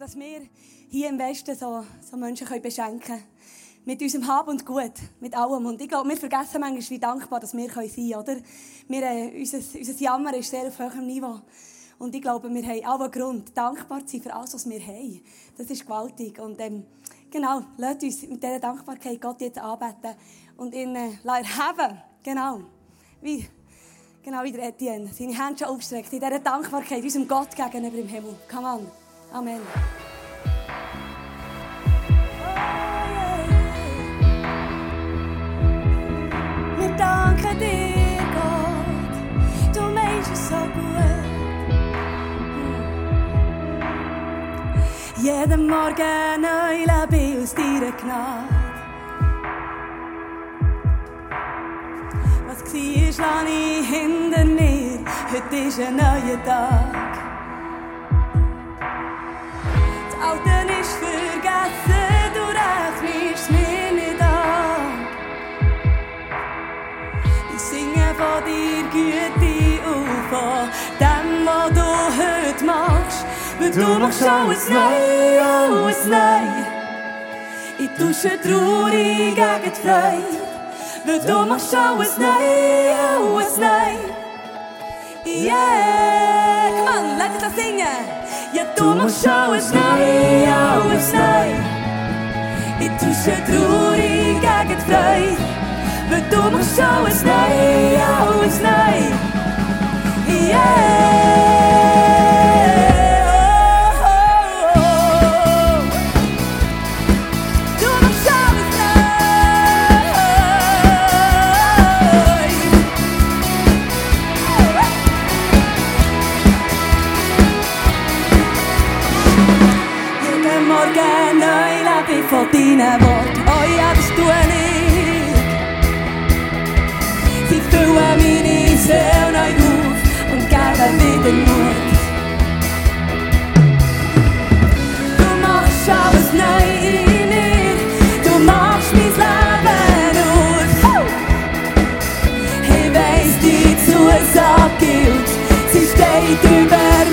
dass wir hier im Westen so, so Menschen können beschenken können. Mit unserem Hab und Gut, mit allem. Und ich glaube, wir vergessen manchmal, wie dankbar dass wir sein können, oder? Wir, äh, unser, unser Jammer ist sehr auf hohem Niveau. Und ich glaube, wir haben allen Grund, dankbar zu sein für alles, was wir haben. Das ist gewaltig. Und ähm, genau, lasst uns mit dieser Dankbarkeit Gott jetzt anbeten und ihn äh, erheben. Genau. Wie, genau wie der Etienne. Seine Hände schon aufstreckt. In dieser Dankbarkeit unserem Gott gegenüber im Himmel. Come on. Amen. Wir danken dir, Gott. Du meinst es so gut. Jeden Morgen neu lebe ich aus deiner Gnade. Was war, lasse ich hinter mir. Heute ist ein neuer heute machst. Weil du machst alles neu, alles neu. Ich tausche traurig gegen Freude. Weil du machst alles neu, alles neu. Yeah, come on, lass uns das singen. Ja, du machst alles neu, alles neu. Ich tausche traurig gegen die Freude. Weil du machst alles neu, alles neu. Yeah. Ich von deinen Worten. Oh ja, das tue ich. Sie füllen meine Seele neu auf und geben wieder Mut. Du machst alles neu in mir. Du machst mein Leben aus. Ich weiss, die Zusage gilt. Sie steht über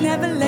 never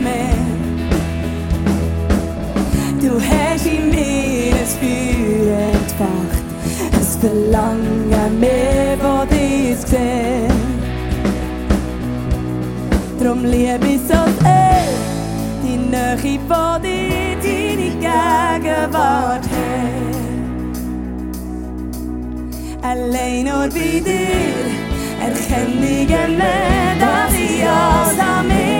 mehr. Du hast in mir ein Feuer entfacht, ein Verlangen mehr, das dich sieht. Drum liebe ich so sehr, die Nähe von dir, deine Gegenwart her. Allein nur bei dir erkenne ich mehr, dass ich alles an mir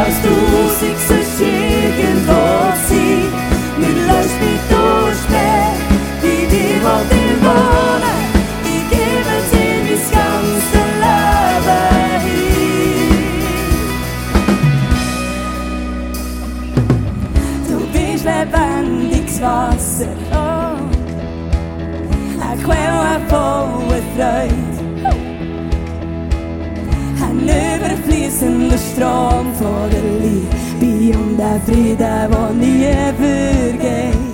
aus tausend sonst irgendwo sein. Wir lösen mich durch mehr, wie die wollt im Wohnen, die geben sie mein ganzes Leben hin. Du bist lebendiges Wasser, oh, eine Quelle voller Freude. en luftstrøm for det liv. Be om deg fri der hvor nye burger.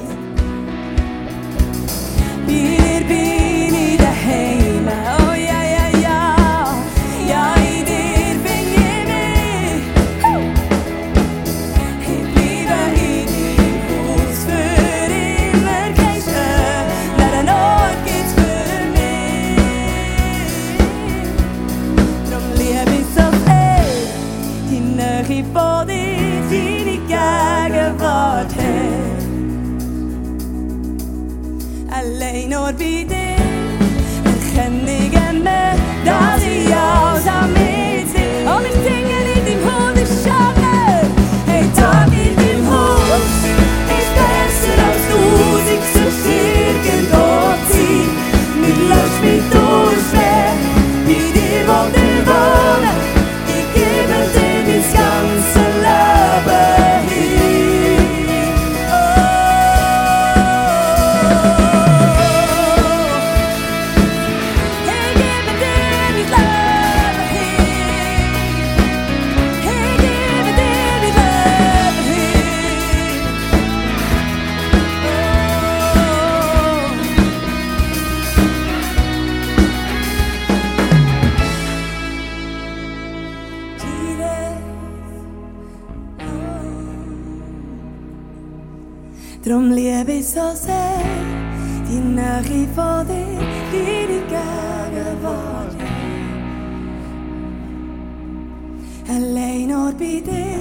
olvidé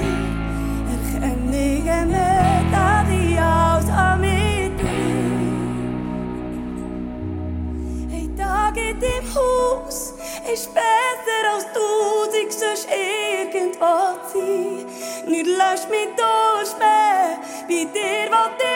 Erkennige mit Adios Amiti Ein Tag in deinem Haus ist besser als tausend sonst irgendwo zu sein Nicht lass mich durch mehr bei dir, was dir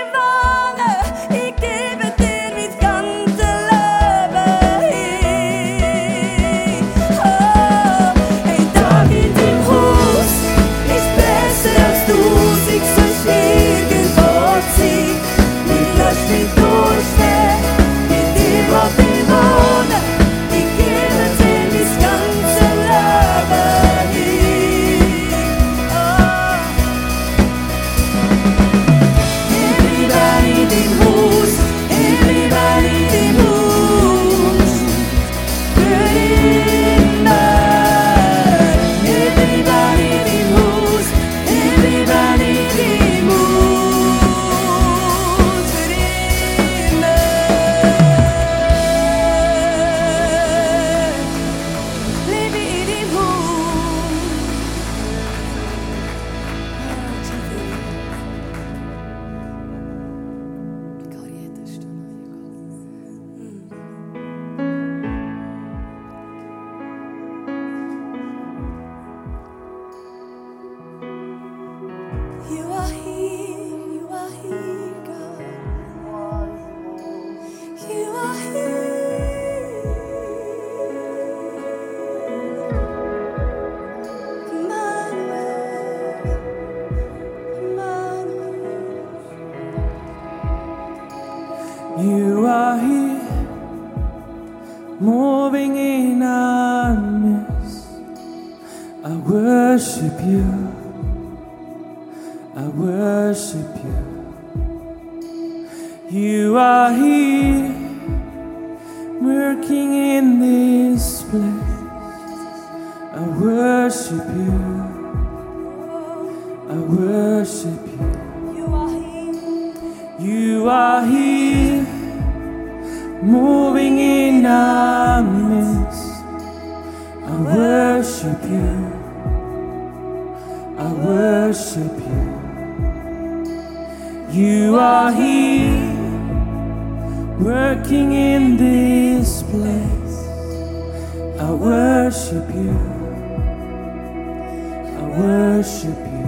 worship you. I worship you.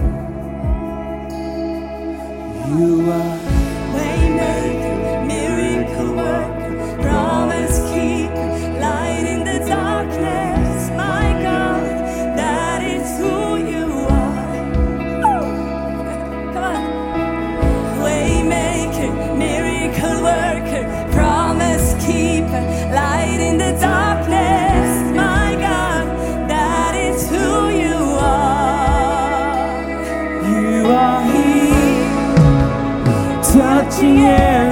You are waymaker, miracle worker, promise keeper, light in the darkness. My God, that is who you are. Come on. Waymaker, miracle worker, promise keeper, light in the darkness. yeah.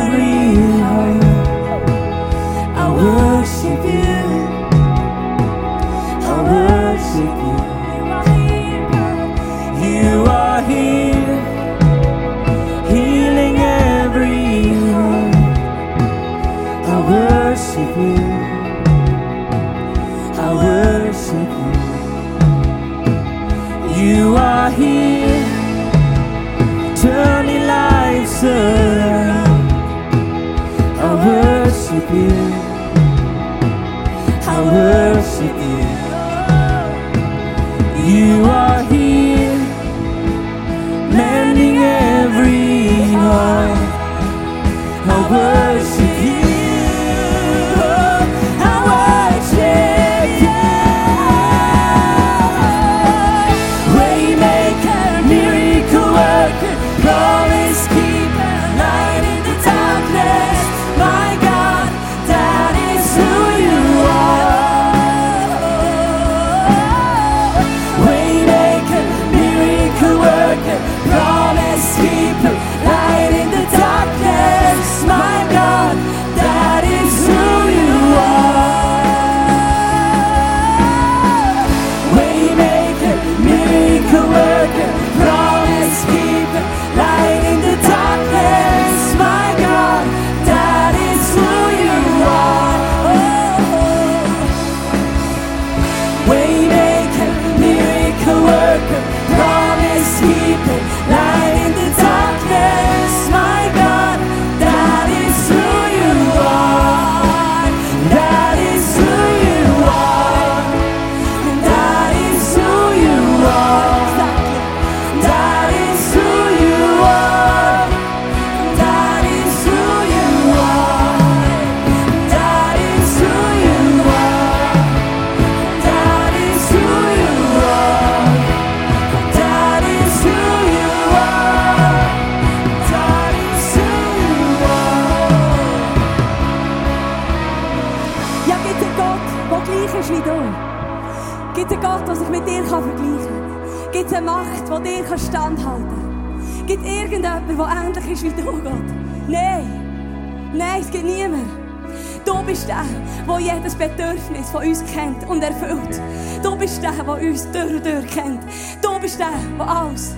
Bedürfnis von uns kennt und erfüllt. Du bist der, der uns durch und durch kennt. Du bist der, der alles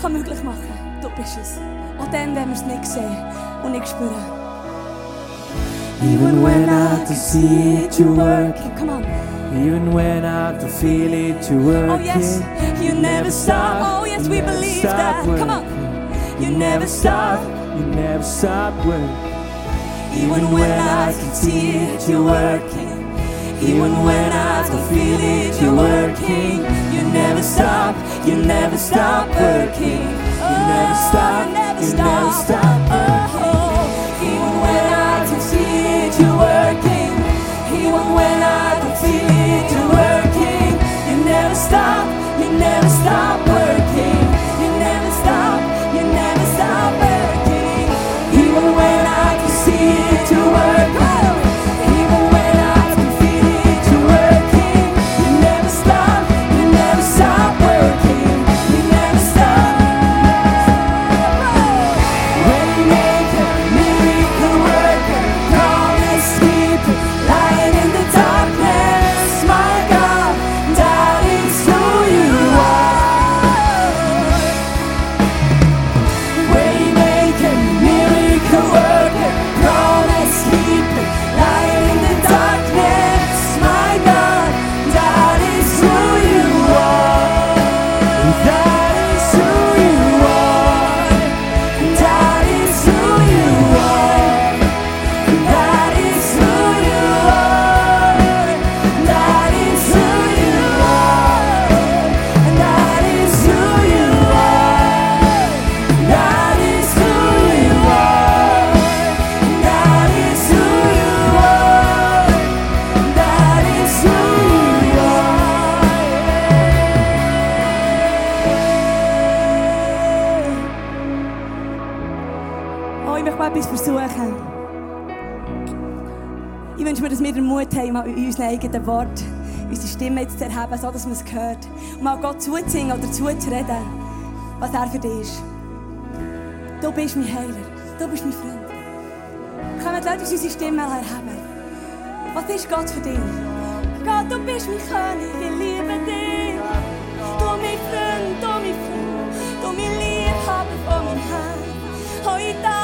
kann möglich machen kann. Du bist es. Auch dann, wenn wir es nicht sehen und nicht spüren. Even when I can see it, you're working. Come on. Even when I can feel it, you're working. Oh yes, you never stop. Oh yes, we You believe stop that. Come on. You never stop. You never stop working. Even when I can see it, you're working. Even when I can feel it, you're working. You never stop. You never stop working. You never stop. You never stop. Oh, even when I can see it, you're working. Even when I can feel it, you're working. You never stop. You never Ich wünsche mir, dass wir den Mut haben, mal in unseren eigenen Wort unsere Stimme jetzt zu erheben, so dass man es hört. Und mal Gott zuzusingen oder zuzureden, was er für dich ist. Du bist mein Heiler. Du bist mein Freund. Die Leute uns unsere Stimme erheben. Was ist Gott für dich? Gott, du bist mein König, ich liebe dich. Du mein Freund, du mein Freund, du mein Liebhaber von meinem Herz. Oh,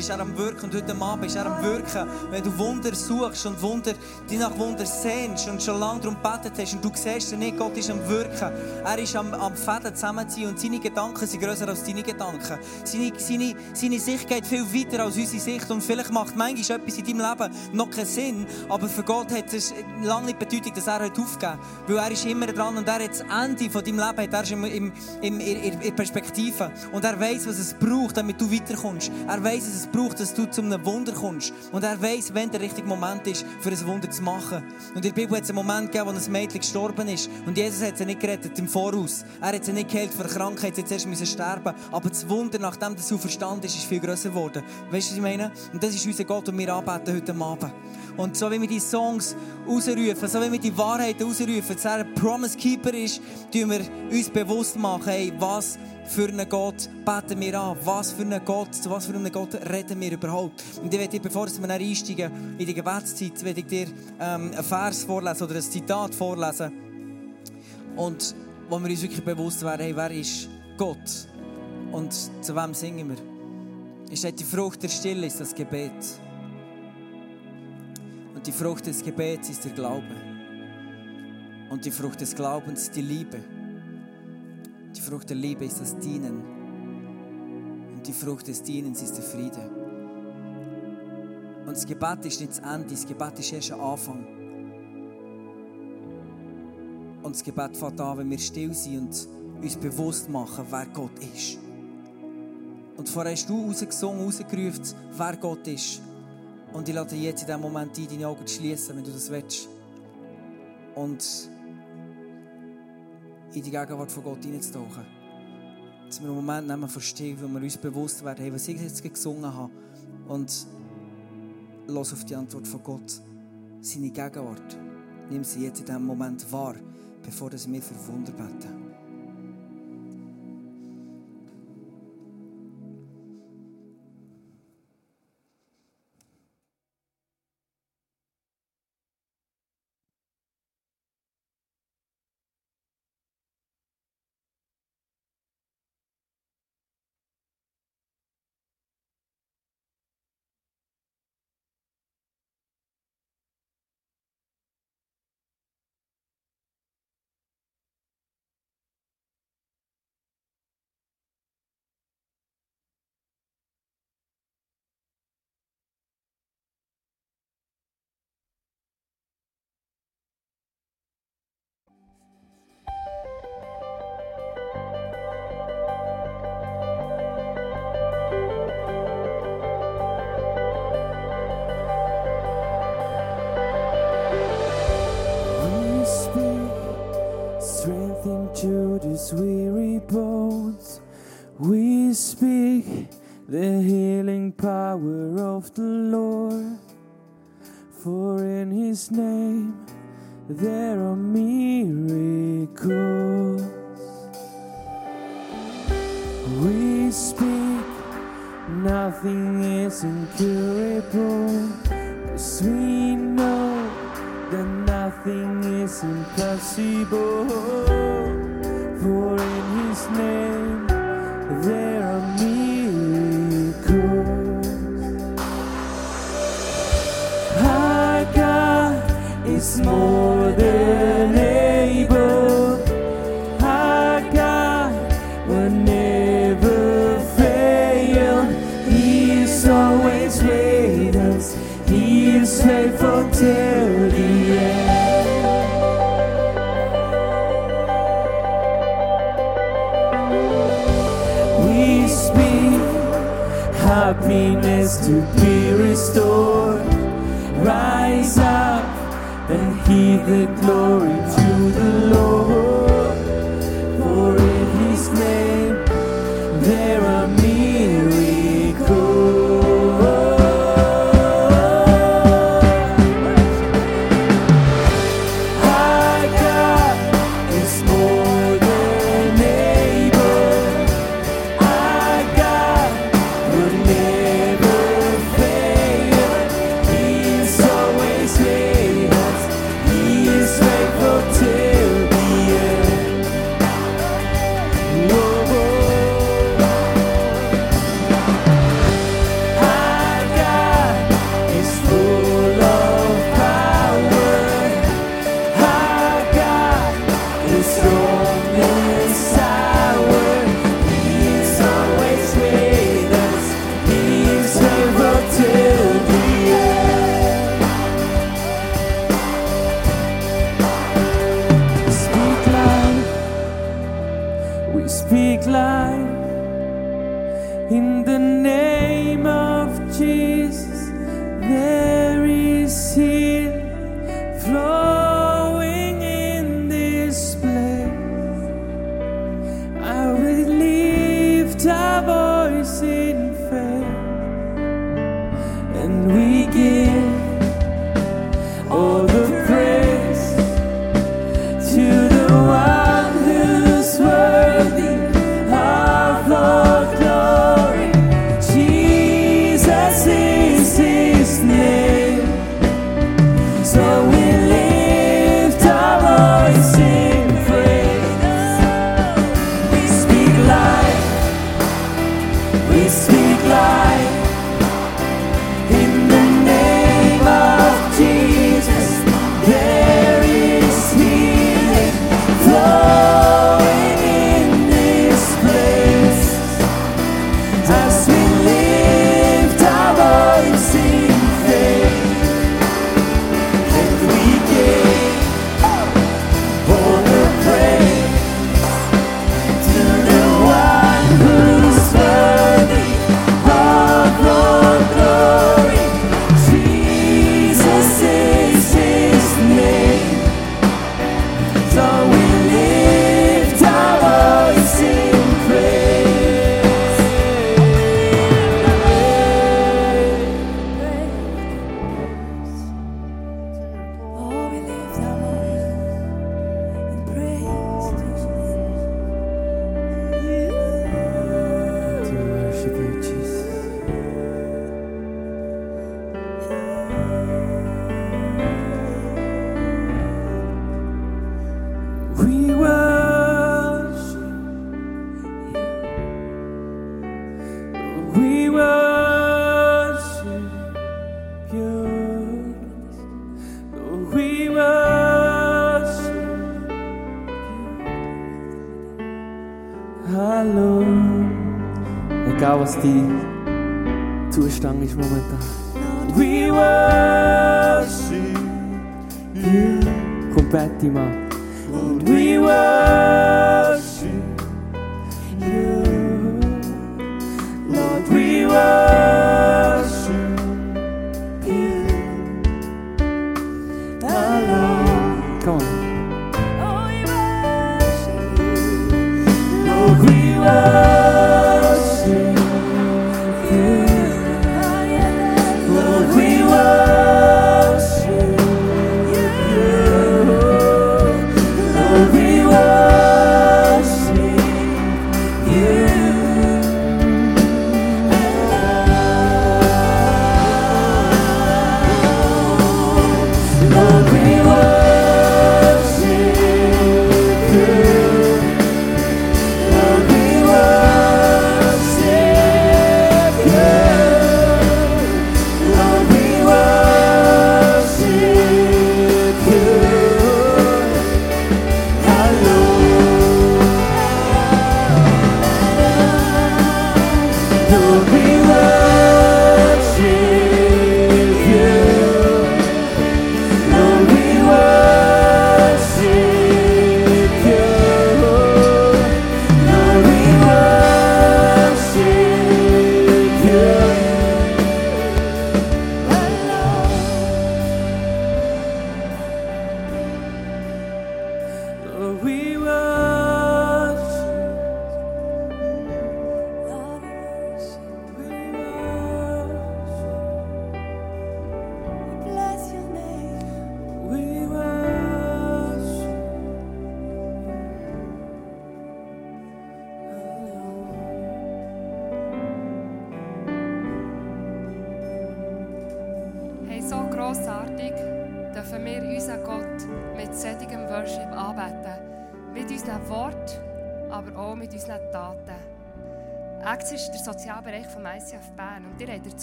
ist er am Wirken heute Abend ist er am Wirken. Wenn du Wunder suchst und Wunder, die nach Wunder sehnst und schon lange darum gebetet hast und du siehst nicht, Gott ist am Wirken. Er ist am, am Fäden zusammenziehen und seine Gedanken sind grösser als deine Gedanken. Seine, seine, seine Sicht geht viel weiter als unsere Sicht und vielleicht macht manchmal etwas in deinem Leben noch keinen Sinn, aber für Gott hat es lange nicht Bedeutung, dass er aufgeben Weil er ist immer dran und er hat das Ende von deinem Leben hat er ist im, im, in in Perspektive. Und er weiß, was es braucht, damit du weiterkommst. Er weiß, was es braucht, dass du zu einem Wunder kommst. Und er weiß, wenn der richtige Moment ist, für ein Wunder zu machen. Und in der Bibel hat es einen Moment gegeben, wo ein Mädchen gestorben ist. Und Jesus hat sie nicht gerettet im Voraus. Er hat sie nicht geheilt vor der Krankheit, sie hat zuerst müssen sterben. Aber das Wunder, nachdem das so verstanden ist, ist viel grösser geworden. Weißt du, was ich meine? Und das ist unser Gott, den wir anbeten heute Abend. Und so wie wir die Songs ausrufen, so wie wir die Wahrheiten ausrufen, dass er ein Promise Keeper ist, tun wir uns bewusst machen, hey, was für einen Gott beten wir an? Was für einen Gott, zu was für einem Gott reden wir überhaupt? Und ich werde dir, bevor wir dann einsteigen in die Gebetszeit, werde ich dir ähm, einen Vers vorlesen oder ein Zitat vorlesen. Und wo wir uns wirklich bewusst werden, hey, wer ist Gott? Und zu wem singen wir? Es steht, die Frucht der Stille ist das Gebet. Und die Frucht des Gebets ist der Glaube. Und die Frucht des Glaubens ist die Liebe. Die Frucht der Liebe ist das Dienen. Und die Frucht des Dienens ist der Friede. Und das Gebet ist nicht das Ende, das Gebet ist erst ein Anfang. Und das Gebet fängt an, wenn wir still sind und uns bewusst machen, wer Gott ist. Und vorher hast du rausgesungen, rausgerufen, wer Gott ist. Und ich lade dich jetzt in diesem Moment ein, deine Augen zu schließen, wenn du das willst. Und in die Gegenwart von Gott hineinzutauchen. Dass wir einen Moment nehmen Still, wo wir uns bewusst werden, hey, was ich jetzt gesungen habe. Und los auf die Antwort von Gott. Seine Gegenwart. Nimm sie jetzt in diesem Moment wahr, bevor wir für Wunder beten. His name, there are miracles. We speak, nothing is incurable, because we know that nothing is impossible. is to be restored. Rise up and heave the glory to the Lord. was dein Zustand ist momentan. We worship you. Kommt Betty, Mann. Und we worship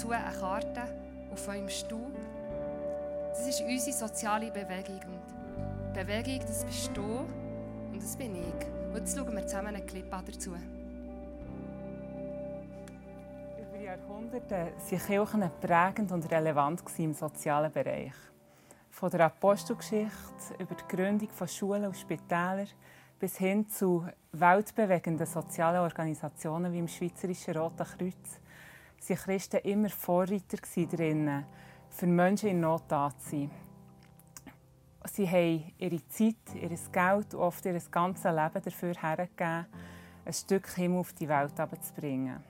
dazu eine Karte auf eurem Stuhl. Das ist unsere soziale Bewegung. Und Bewegung, das bist du und das bin ich. Und jetzt schauen wir zusammen einen Clip an dazu. Über Jahrhunderte waren Kirchen prägend und relevant im sozialen Bereich. Von der Apostelgeschichte über die Gründung von Schulen und Spitälern bis hin zu weltbewegenden sozialen Organisationen wie im Schweizerischen Roten Kreuz waren Christen immer Vorreiter darin, für Menschen in Not da zu sein. Sie haben ihre Zeit, ihr Geld und oft ihr ganzes Leben dafür hergegeben, ein Stück Himmel auf die Welt zu bringen.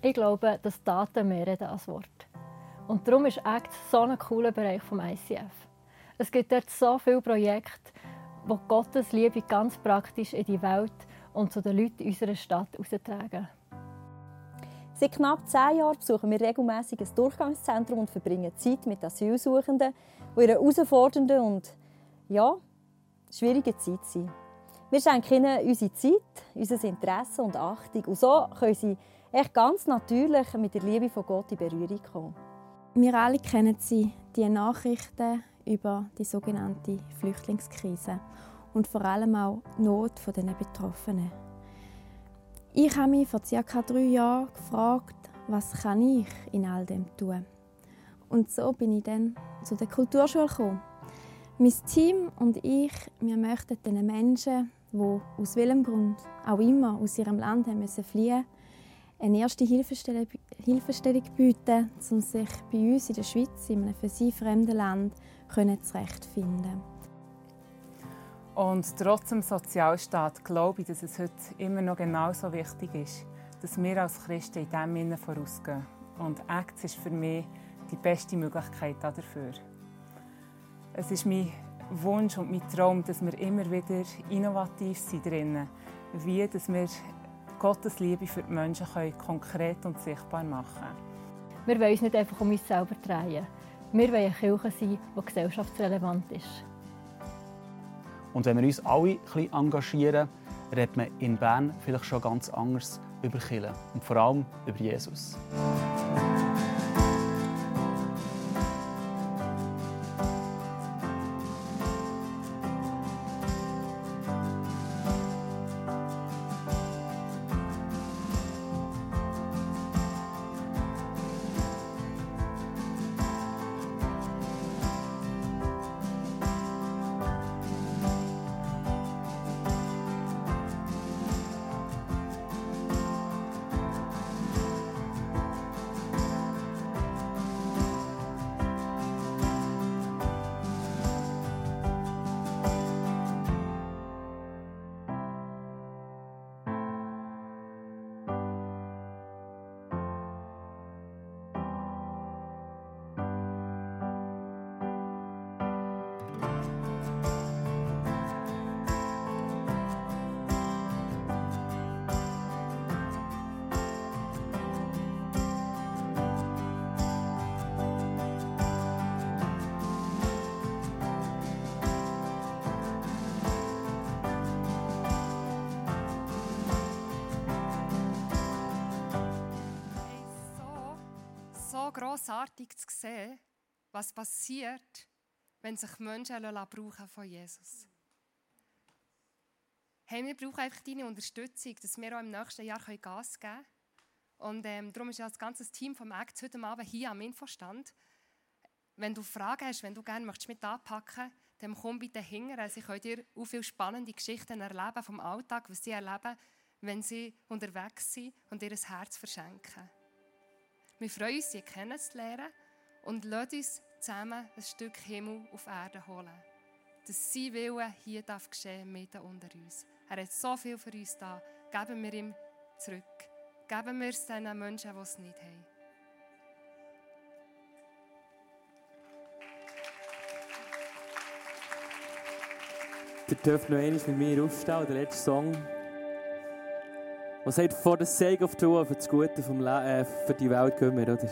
Ich glaube, dass Daten mehr reden als Wort. Und darum ist ACT so ein cooler Bereich vom ICF. Es gibt dort so viele Projekte, wo Gottes Liebe ganz praktisch in die Welt und zu den Leuten unserer Stadt austragen. Seit knapp zehn Jahren besuchen wir regelmäßig ein Durchgangszentrum und verbringen Zeit mit Asylsuchenden, die in einer herausfordernden und ja, schwierigen Zeit sind. Wir schenken ihnen unsere Zeit, unser Interesse und Achtung. Und so können sie echt ganz natürlich mit der Liebe von Gott in Berührung kommen. Wir alle kennen sie, die Nachrichten über die sogenannte Flüchtlingskrise und vor allem auch die Not der Betroffenen. Ich habe mich vor ca. drei Jahren gefragt, was kann ich in all dem tun? Und so bin ich dann zu der Kulturschule gekommen. Mein Team und ich, wir möchten den Menschen, die aus welchem Grund auch immer aus ihrem Land haben müssen fliehen eine erste Hilfestellung, bieten, um sich bei uns in der Schweiz, in einem für sie fremden Land, können zurechtfinden Und trotz dem Sozialstaat glaube ich, dass es heute immer noch genauso wichtig ist, dass wir als Christen in diesem Sinne vorausgehen. Und Acts ist für mich die beste Möglichkeit dafür. Es ist mein Wunsch und mein Traum, dass wir immer wieder innovativ sind drinnen, wie dass wir Gottes Liebe für die Menschen können konkret und sichtbar machen können. Wir wollen uns nicht einfach um uns selber drehen. Wir wollen eine Kirche sein, die gesellschaftsrelevant ist. Und wenn wir uns alle ein bisschen engagieren, redet man in Bern vielleicht schon ganz anders über Kirche und vor allem über Jesus. Grossartig zu sehen, was passiert, wenn sich Menschen brauchen von Jesus. Hey, wir brauchen einfach deine Unterstützung, dass wir auch im nächsten Jahr Gas geben können. Und ähm, darum ist ja das ganze Team vom Act heute Abend hier am Infostand. Wenn du Fragen hast, wenn du gerne möchtest mit anpacken dann komm bitte hinterher. Sie können dir auch viele spannende Geschichten erleben vom Alltag, was sie erleben, wenn sie unterwegs sind und ihr Herz verschenken. Wir freuen uns, sie kennenzulernen und lassen uns zusammen ein Stück Himmel auf Erde holen. Dass sein Wille hier darf geschehen mitten unter uns. Er hat so viel für uns da. Geben wir ihm zurück. Geben wir es den Menschen, die es nicht haben. Ihr dürft noch einmal mit mir aufstehen, der letzte Song. Was sagt, for the sake of the world, für das Gute vom äh, für die Welt gehen wir, oder?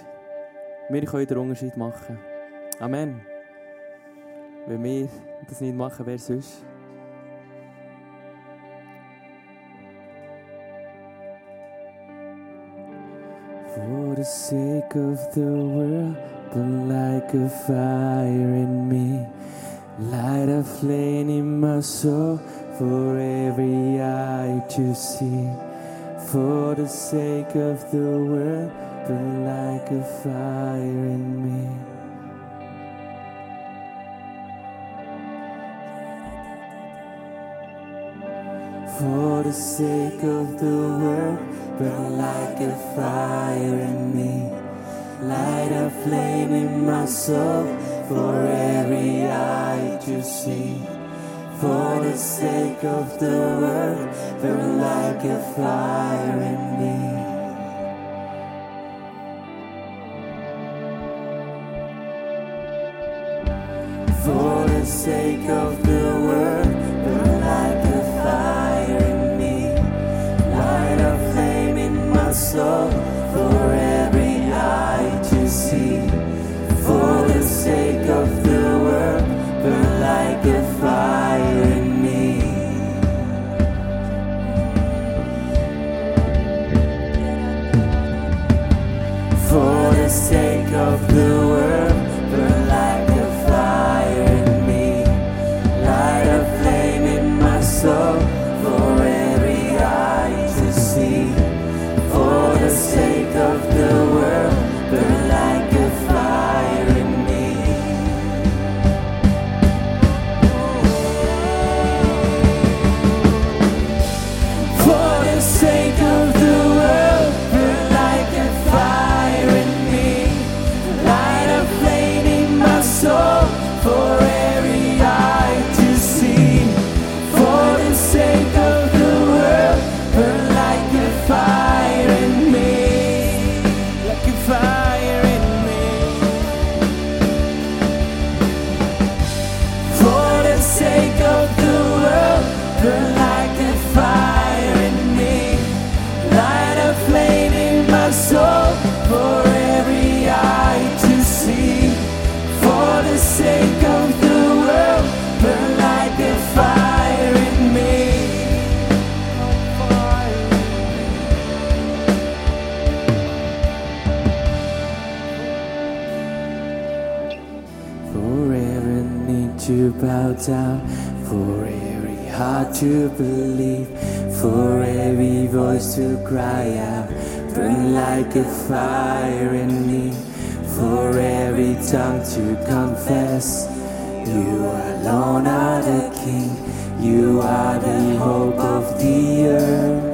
Wir können den Unterschied machen. Amen. Wenn wir das nicht machen, wer sonst? For the sake of the world, burn like a fire in me. Light a flame in my soul for every eye to see. For the sake of the world, burn like a fire in me. For the sake of the world, burn like a fire in me. Light a flame in my soul for every eye to see. For the sake of the world, burn like a fire in me. For the sake of the world, know down, for every heart to believe, for every voice to cry out, burn like a fire in me, for every tongue to confess, you alone are the King, you are the hope of the earth.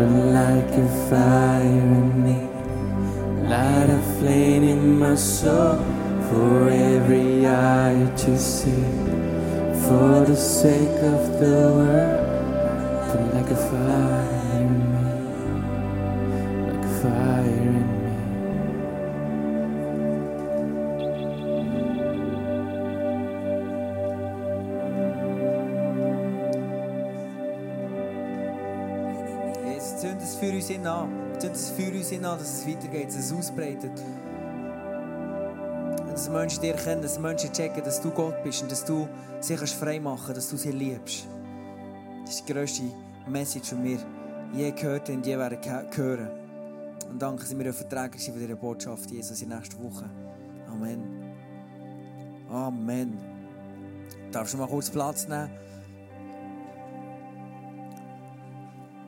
But like a fire in me. Light a flame in my soul for every eye to see. For the sake of the world, but like a fire in me, es für uns in an. Zünd es für uns in an, dass es weitergeht, dass es ausbreitet. Dass Menschen dir kennen, dass Menschen checken, dass du Gott bist und dass du sie frei machen kannst, dass du sie liebst. Das ist die grösste Message, die wir je gehört haben und je werden hören. Und danke, dass wir ein Verträger sind von dieser Botschaft, Jesus, in der nächsten Woche. Amen. Amen. Darfst du mal kurz Platz nehmen?